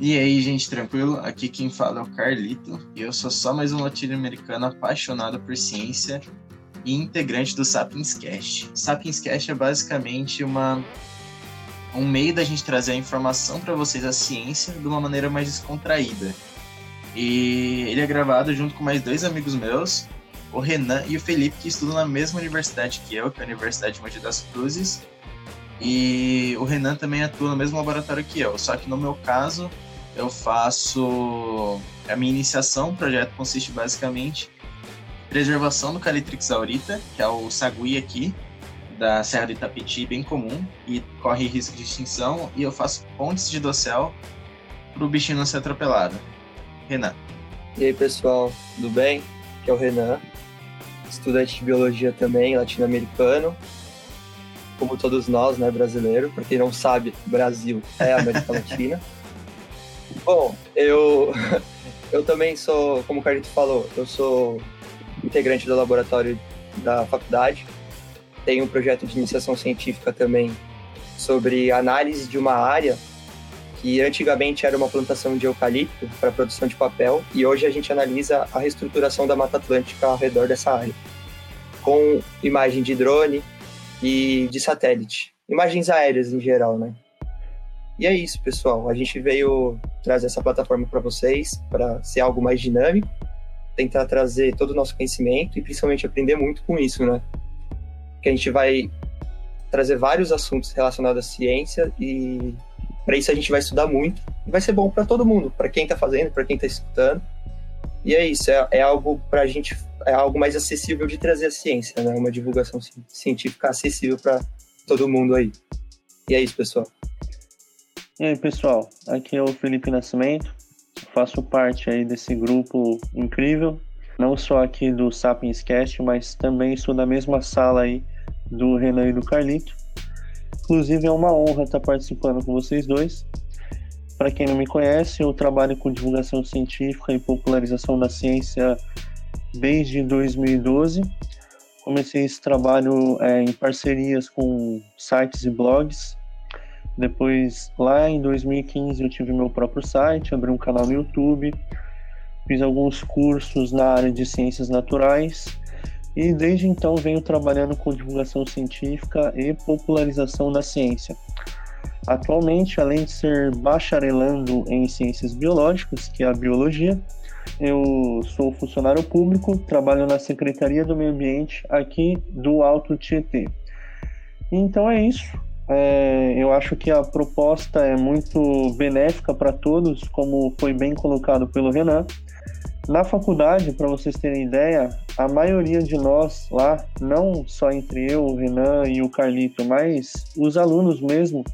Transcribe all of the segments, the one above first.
E aí, gente, tranquilo? Aqui quem fala é o Carlito e eu sou só mais um latino-americano apaixonado por ciência e integrante do Sapiens Cast. Sapiens Cast é basicamente uma um meio da gente trazer a informação para vocês a ciência de uma maneira mais descontraída. E ele é gravado junto com mais dois amigos meus, o Renan e o Felipe, que estudam na mesma universidade que eu, que é a Universidade de Mogi das Cruzes. E o Renan também atua no mesmo laboratório que eu, só que no meu caso eu faço a minha iniciação, o projeto consiste basicamente em preservação do Calitrix aurita, que é o sagui aqui da Serra do Itapetí, bem comum e corre risco de extinção, e eu faço pontes de dossel para o bichinho não ser atropelado. Renan. E aí, pessoal, tudo bem? Aqui é o Renan, estudante de biologia também, latino-americano, como todos nós, né, brasileiro. Para quem não sabe, Brasil é América Latina. Bom, eu, eu também sou, como o Carlito falou, eu sou integrante do laboratório da faculdade. Tenho um projeto de iniciação científica também sobre análise de uma área que antigamente era uma plantação de eucalipto para produção de papel e hoje a gente analisa a reestruturação da Mata Atlântica ao redor dessa área, com imagem de drone e de satélite, imagens aéreas em geral, né? E é isso, pessoal. A gente veio trazer essa plataforma para vocês para ser algo mais dinâmico, tentar trazer todo o nosso conhecimento e principalmente aprender muito com isso, né? Que a gente vai trazer vários assuntos relacionados à ciência e para isso a gente vai estudar muito e vai ser bom para todo mundo, para quem está fazendo, para quem está escutando. E é isso, é, é algo para a gente, é algo mais acessível de trazer a ciência, né? Uma divulgação científica acessível para todo mundo aí. E é isso, pessoal. E aí, pessoal, aqui é o Felipe Nascimento, faço parte aí desse grupo incrível, não só aqui do Sapiens Cast, mas também estou na mesma sala aí do Renan e do Carlito. Inclusive é uma honra estar participando com vocês dois. Para quem não me conhece, eu trabalho com divulgação científica e popularização da ciência desde 2012. Comecei esse trabalho é, em parcerias com sites e blogs depois, lá em 2015, eu tive meu próprio site, abri um canal no YouTube, fiz alguns cursos na área de ciências naturais e desde então venho trabalhando com divulgação científica e popularização da ciência. Atualmente, além de ser bacharelando em ciências biológicas, que é a biologia, eu sou funcionário público, trabalho na Secretaria do Meio Ambiente aqui do Alto Tietê. Então é isso. É, eu acho que a proposta é muito benéfica para todos, como foi bem colocado pelo Renan. Na faculdade, para vocês terem ideia, a maioria de nós lá, não só entre eu, o Renan e o Carlito, mas os alunos mesmo,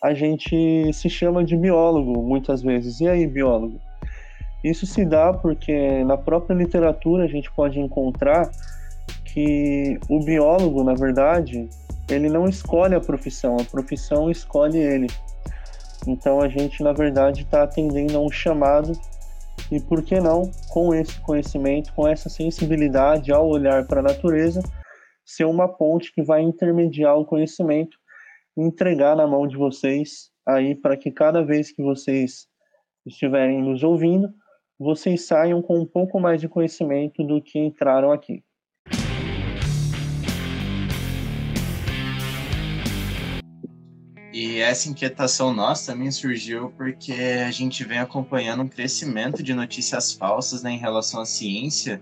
a gente se chama de biólogo muitas vezes. E aí, biólogo? Isso se dá porque na própria literatura a gente pode encontrar que o biólogo, na verdade, ele não escolhe a profissão, a profissão escolhe ele. Então a gente, na verdade, está atendendo a um chamado e por que não, com esse conhecimento, com essa sensibilidade ao olhar para a natureza, ser uma ponte que vai intermediar o conhecimento e entregar na mão de vocês aí para que cada vez que vocês estiverem nos ouvindo, vocês saiam com um pouco mais de conhecimento do que entraram aqui. E essa inquietação nossa também surgiu porque a gente vem acompanhando um crescimento de notícias falsas né, em relação à ciência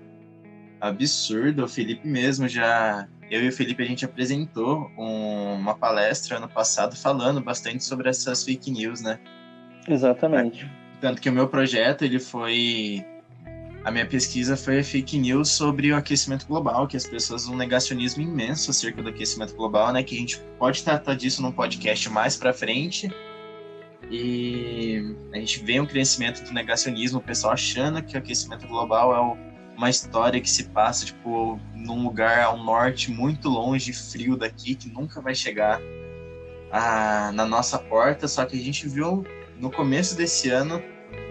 absurdo. O Felipe mesmo já. Eu e o Felipe a gente apresentou um, uma palestra ano passado falando bastante sobre essas fake news, né? Exatamente. Tanto que o meu projeto ele foi a minha pesquisa foi fake news sobre o aquecimento global, que as pessoas um negacionismo imenso acerca do aquecimento global, né? Que a gente pode tratar disso num podcast mais para frente. E a gente vê um crescimento do negacionismo, o pessoal achando que o aquecimento global é uma história que se passa, tipo, num lugar ao norte, muito longe, frio daqui, que nunca vai chegar a, na nossa porta. Só que a gente viu no começo desse ano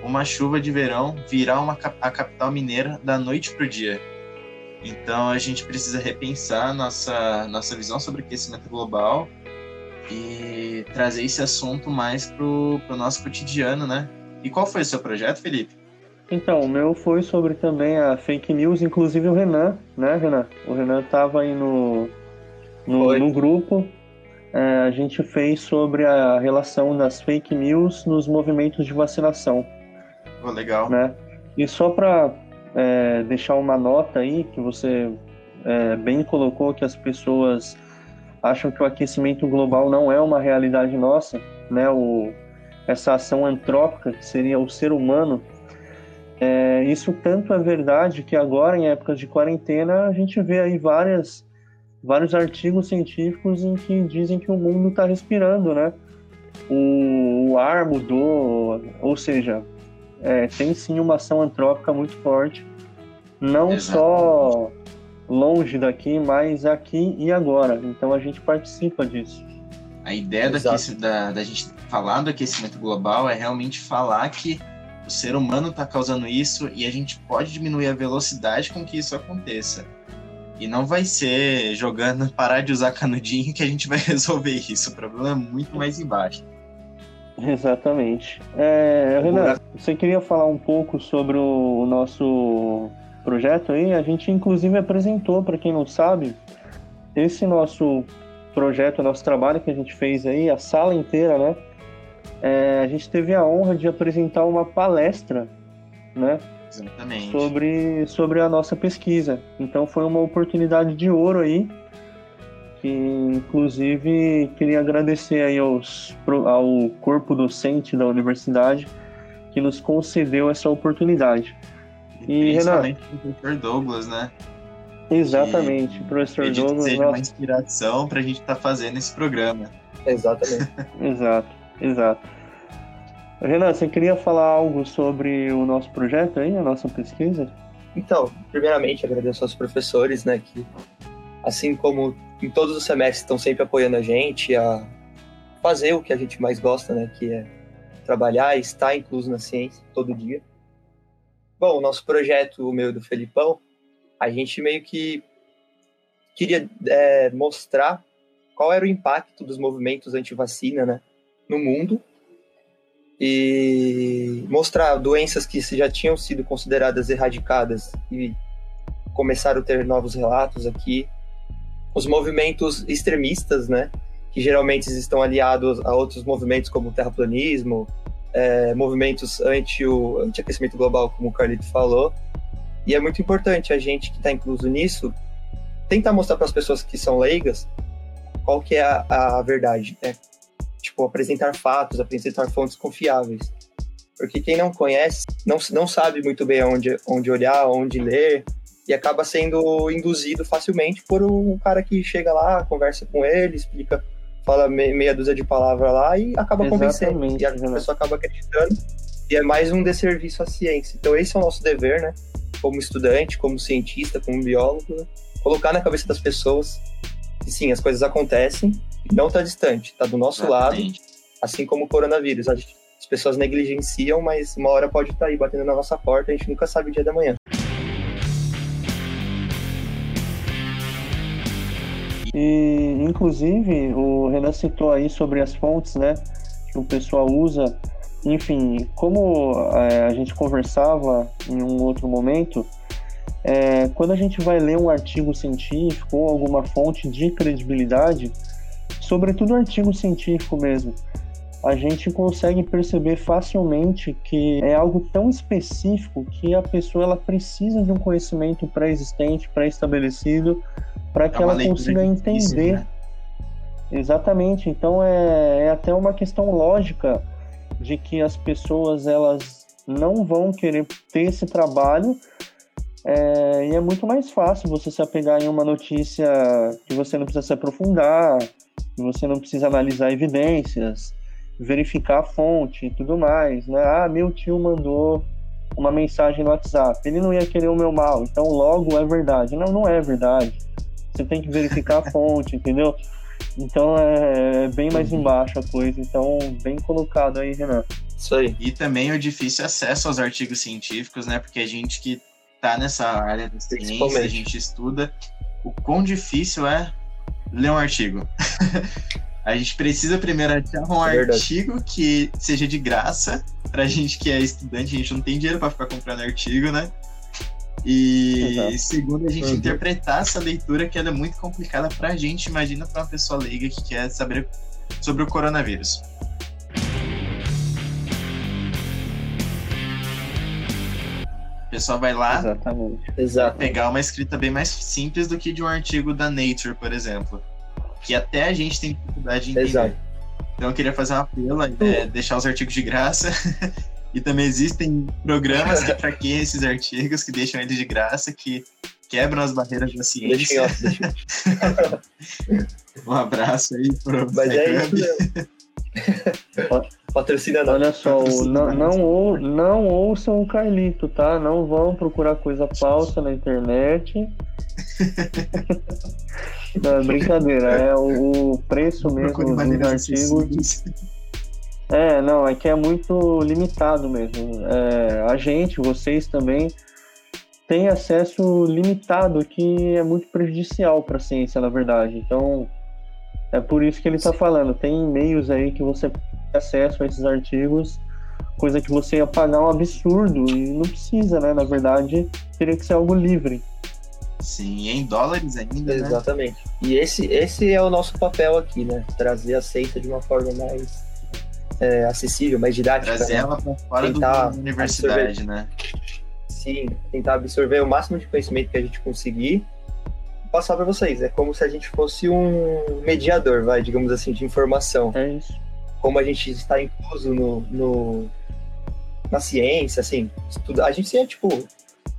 uma chuva de verão virar uma, a capital mineira da noite para o dia. Então a gente precisa repensar nossa, nossa visão sobre aquecimento global e trazer esse assunto mais pro, pro nosso cotidiano, né? E qual foi o seu projeto, Felipe? Então, o meu foi sobre também a fake news, inclusive o Renan, né, Renan? O Renan estava aí no, no, no grupo. É, a gente fez sobre a relação das fake news nos movimentos de vacinação. Legal. Né? E só para é, deixar uma nota aí, que você é, bem colocou que as pessoas acham que o aquecimento global não é uma realidade nossa, né? O, essa ação antrópica, que seria o ser humano, é, isso tanto é verdade que agora, em épocas de quarentena, a gente vê aí várias, vários artigos científicos em que dizem que o mundo está respirando, né? O, o, ar mudou, ou seja, é, tem sim uma ação antrópica muito forte, não Exatamente. só longe daqui, mas aqui e agora. Então a gente participa disso. A ideia da, da gente falar do aquecimento global é realmente falar que o ser humano está causando isso e a gente pode diminuir a velocidade com que isso aconteça. E não vai ser jogando parar de usar canudinho que a gente vai resolver isso. O problema é muito mais embaixo. Exatamente. É, Renan, você queria falar um pouco sobre o nosso projeto aí? A gente inclusive apresentou, para quem não sabe, esse nosso projeto, nosso trabalho que a gente fez aí, a sala inteira, né? é, a gente teve a honra de apresentar uma palestra, né? Exatamente. Sobre, sobre a nossa pesquisa. Então foi uma oportunidade de ouro aí, que inclusive queria agradecer aí aos, ao corpo docente da universidade que nos concedeu essa oportunidade. E, Renan, o professor Douglas, né? Exatamente, o professor Douglas. Seja nossa... uma inspiração para a gente estar tá fazendo esse programa. Exatamente. Exato, exato. Renan, você queria falar algo sobre o nosso projeto aí, a nossa pesquisa? Então, primeiramente agradeço aos professores, né, que assim como em todos os semestres estão sempre apoiando a gente a fazer o que a gente mais gosta, né, que é trabalhar e estar incluso na ciência todo dia. Bom, o nosso projeto, o meu e do Felipão, a gente meio que queria é, mostrar qual era o impacto dos movimentos anti-vacina, né, no mundo e mostrar doenças que já tinham sido consideradas erradicadas e começaram a ter novos relatos aqui. Os movimentos extremistas, né, que geralmente estão aliados a outros movimentos como o terraplanismo, é, movimentos anti o anti-aquecimento global, como o Carlito falou. E é muito importante a gente que está incluso nisso tentar mostrar para as pessoas que são leigas qual que é a, a verdade, né? tipo, apresentar fatos, apresentar fontes confiáveis. Porque quem não conhece, não, não sabe muito bem onde, onde olhar, onde ler, e acaba sendo induzido facilmente por um cara que chega lá, conversa com ele, explica, fala meia dúzia de palavras lá e acaba Exatamente, convencendo. E a pessoa acaba acreditando. E é mais um desserviço à ciência. Então, esse é o nosso dever, né? Como estudante, como cientista, como biólogo, colocar na cabeça das pessoas que sim, as coisas acontecem não está distante, está do nosso Exatamente. lado, assim como o coronavírus. As pessoas negligenciam, mas uma hora pode estar tá aí batendo na nossa porta, a gente nunca sabe o dia da manhã. E, inclusive, o Renan citou aí sobre as fontes, né, que o pessoal usa. Enfim, como é, a gente conversava em um outro momento, é, quando a gente vai ler um artigo científico ou alguma fonte de credibilidade, sobretudo artigo científico mesmo, a gente consegue perceber facilmente que é algo tão específico que a pessoa ela precisa de um conhecimento pré-existente, pré-estabelecido, para que é ela consiga entender. né? Exatamente. Então é, é até uma questão lógica de que as pessoas elas não vão querer ter esse trabalho é, e é muito mais fácil você se apegar em uma notícia que você não precisa se aprofundar, você não precisa analisar evidências, verificar a fonte e tudo mais, né? Ah, meu tio mandou uma mensagem no WhatsApp, ele não ia querer o meu mal, então logo é verdade. Não, não é verdade. Você tem que verificar a fonte, entendeu? Então é bem mais uhum. embaixo a coisa, então bem colocado aí, Renan. Isso aí. E também o difícil acesso aos artigos científicos, né? Porque a gente que tá nessa área da ciência, a gente estuda, o quão difícil é ler um artigo. A gente precisa primeiro achar um É artigo que seja de graça pra gente que é estudante, a gente não tem dinheiro pra ficar comprando artigo, né? E Exato. segundo, a gente Uhum. interpretar essa leitura que ela é muito complicada pra gente, imagina pra uma pessoa leiga que quer saber sobre o coronavírus. O pessoal vai lá, Exatamente. Exato. pegar uma escrita bem mais simples do que de um artigo da Nature, por exemplo. Que até a gente tem dificuldade de entender. Exato. Então eu queria fazer um apelo, é, deixar os artigos de graça. e também existem programas que traqueiam esses artigos, que deixam eles de graça, que quebram as barreiras da Deixa em ciência. deixa em off. Um abraço aí pro Mas é isso. Patrocina não. Olha só, não, não, ou- não ouçam o Carlito, tá? Não vão procurar coisa falsa na internet. Não, é brincadeira, é o, o preço mesmo dos artigos. É, não, é que é muito limitado mesmo. É, a gente, vocês também, têm acesso limitado que é muito prejudicial para a ciência, na verdade. Então, é por isso que ele está falando. Tem e-mails aí que você tem acesso a esses artigos, coisa que você ia pagar um absurdo e não precisa, né? Na verdade, teria que ser algo livre. Sim, em dólares ainda, né? Exatamente. E esse, esse é o nosso papel aqui, né? Trazer a ciência de uma forma mais é, acessível, mais didática. Trazer né? ela pra fora Tentar da universidade, né? Sim, tentar absorver o máximo de conhecimento que a gente conseguir e passar para vocês. É como se a gente fosse um mediador, vai, digamos assim, de informação. É isso. Como a gente está incluso no, no- na ciência, assim, estuda, a gente é tipo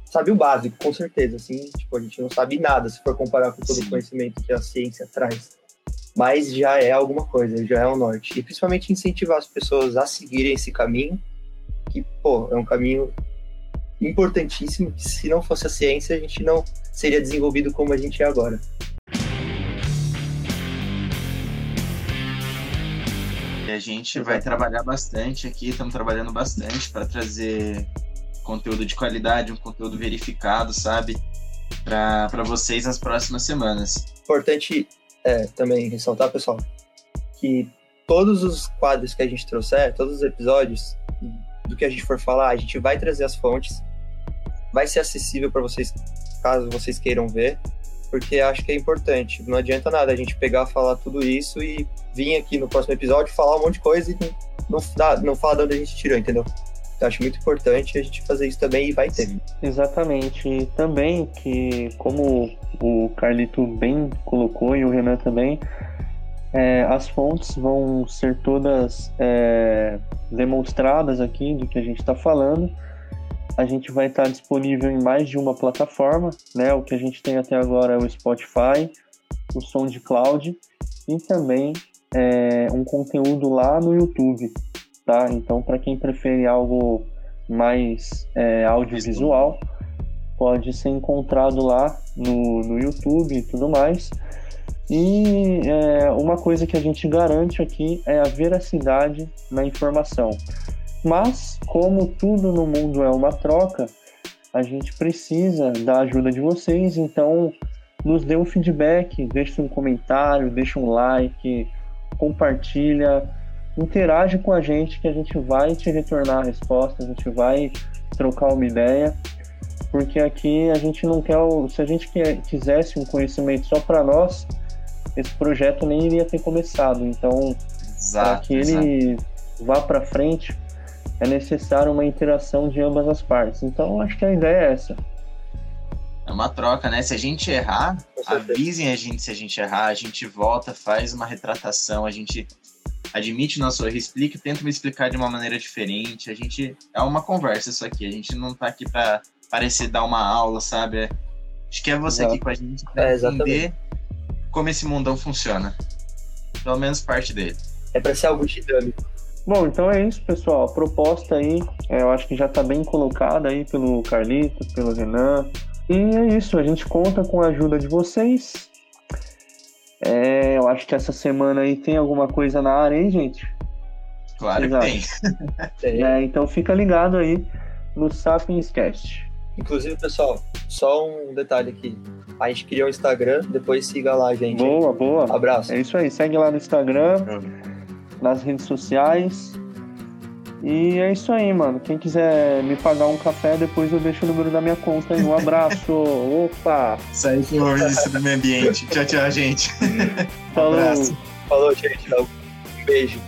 sabe o básico, com certeza, assim, tipo, a gente não sabe nada se for comparar com todo Sim. o conhecimento que a ciência traz. Mas já é alguma coisa, já é um norte. E principalmente incentivar as pessoas a seguirem esse caminho, que, pô, é um caminho importantíssimo, que se não fosse a ciência, a gente não seria desenvolvido como a gente é agora. A gente vai trabalhar bastante aqui, estamos trabalhando bastante para trazer conteúdo de qualidade, um conteúdo verificado, sabe? Para vocês nas próximas semanas. Importante é, também ressaltar, pessoal, que todos os quadros que a gente trouxer, todos os episódios do que a gente for falar, a gente vai trazer as fontes, vai ser acessível para vocês, caso vocês queiram ver, porque acho que é importante. Não adianta nada a gente pegar, falar tudo isso e vir aqui no próximo episódio falar um monte de coisa e não, dá, não falar de onde a gente tirou, entendeu? Então, acho muito importante a gente fazer isso também e vai ter. Exatamente. E também que, como o Carlito bem colocou e o Renan também, é, as fontes vão ser todas é, demonstradas aqui do que a gente está falando. A gente vai estar disponível em mais de uma plataforma, né? O que a gente tem até agora é o Spotify, o SoundCloud e também é, um conteúdo lá no YouTube, tá? Então, para quem prefere algo mais é, audiovisual, pode ser encontrado lá no, no YouTube e tudo mais. E é, uma coisa que a gente garante aqui é a veracidade na informação. Mas, como tudo no mundo é uma troca, a gente precisa da ajuda de vocês, então nos dê um feedback, deixe um comentário, deixe um like, compartilha, interage com a gente que a gente vai te retornar a resposta, a gente vai trocar uma ideia, porque aqui a gente não quer, se a gente quisesse um conhecimento só para nós, esse projeto nem iria ter começado. Então, para que exato. ele vá para frente, é necessário uma interação de ambas as partes. Então, acho que a ideia é essa. É uma troca, né? Se a gente errar, avisem a gente se a gente errar, a gente volta, faz uma retratação, a gente admite nosso erro, explica, tenta me explicar de uma maneira diferente. A gente é uma conversa isso aqui, a gente não tá aqui para parecer dar uma aula, sabe? Acho que é você Exato. aqui com a gente pra É, entender como esse mundão funciona. Pelo menos parte dele. É para ser algo dinâmico. Bom, então é isso, pessoal. A proposta aí, é, eu acho que já está bem colocada aí pelo Carlito, pelo Renan. E é isso, a gente conta com a ajuda de vocês. É, eu acho que essa semana aí tem alguma coisa na área, hein, gente? Claro Exato. que tem. Tem. É, então fica ligado aí no Sapiens Cast. Inclusive, pessoal, só um detalhe aqui. A gente criou o Instagram, depois siga lá, gente. Boa, boa. Abraço. É isso aí, segue lá no Instagram, nas redes sociais. E é isso aí, mano. Quem quiser me pagar um café, depois eu deixo o número da minha conta aí. Um abraço. Opa! Isso aí foi o ministro do meio ambiente. Tchau, tchau, gente. Falou. abraço. Falou, gente. Um beijo.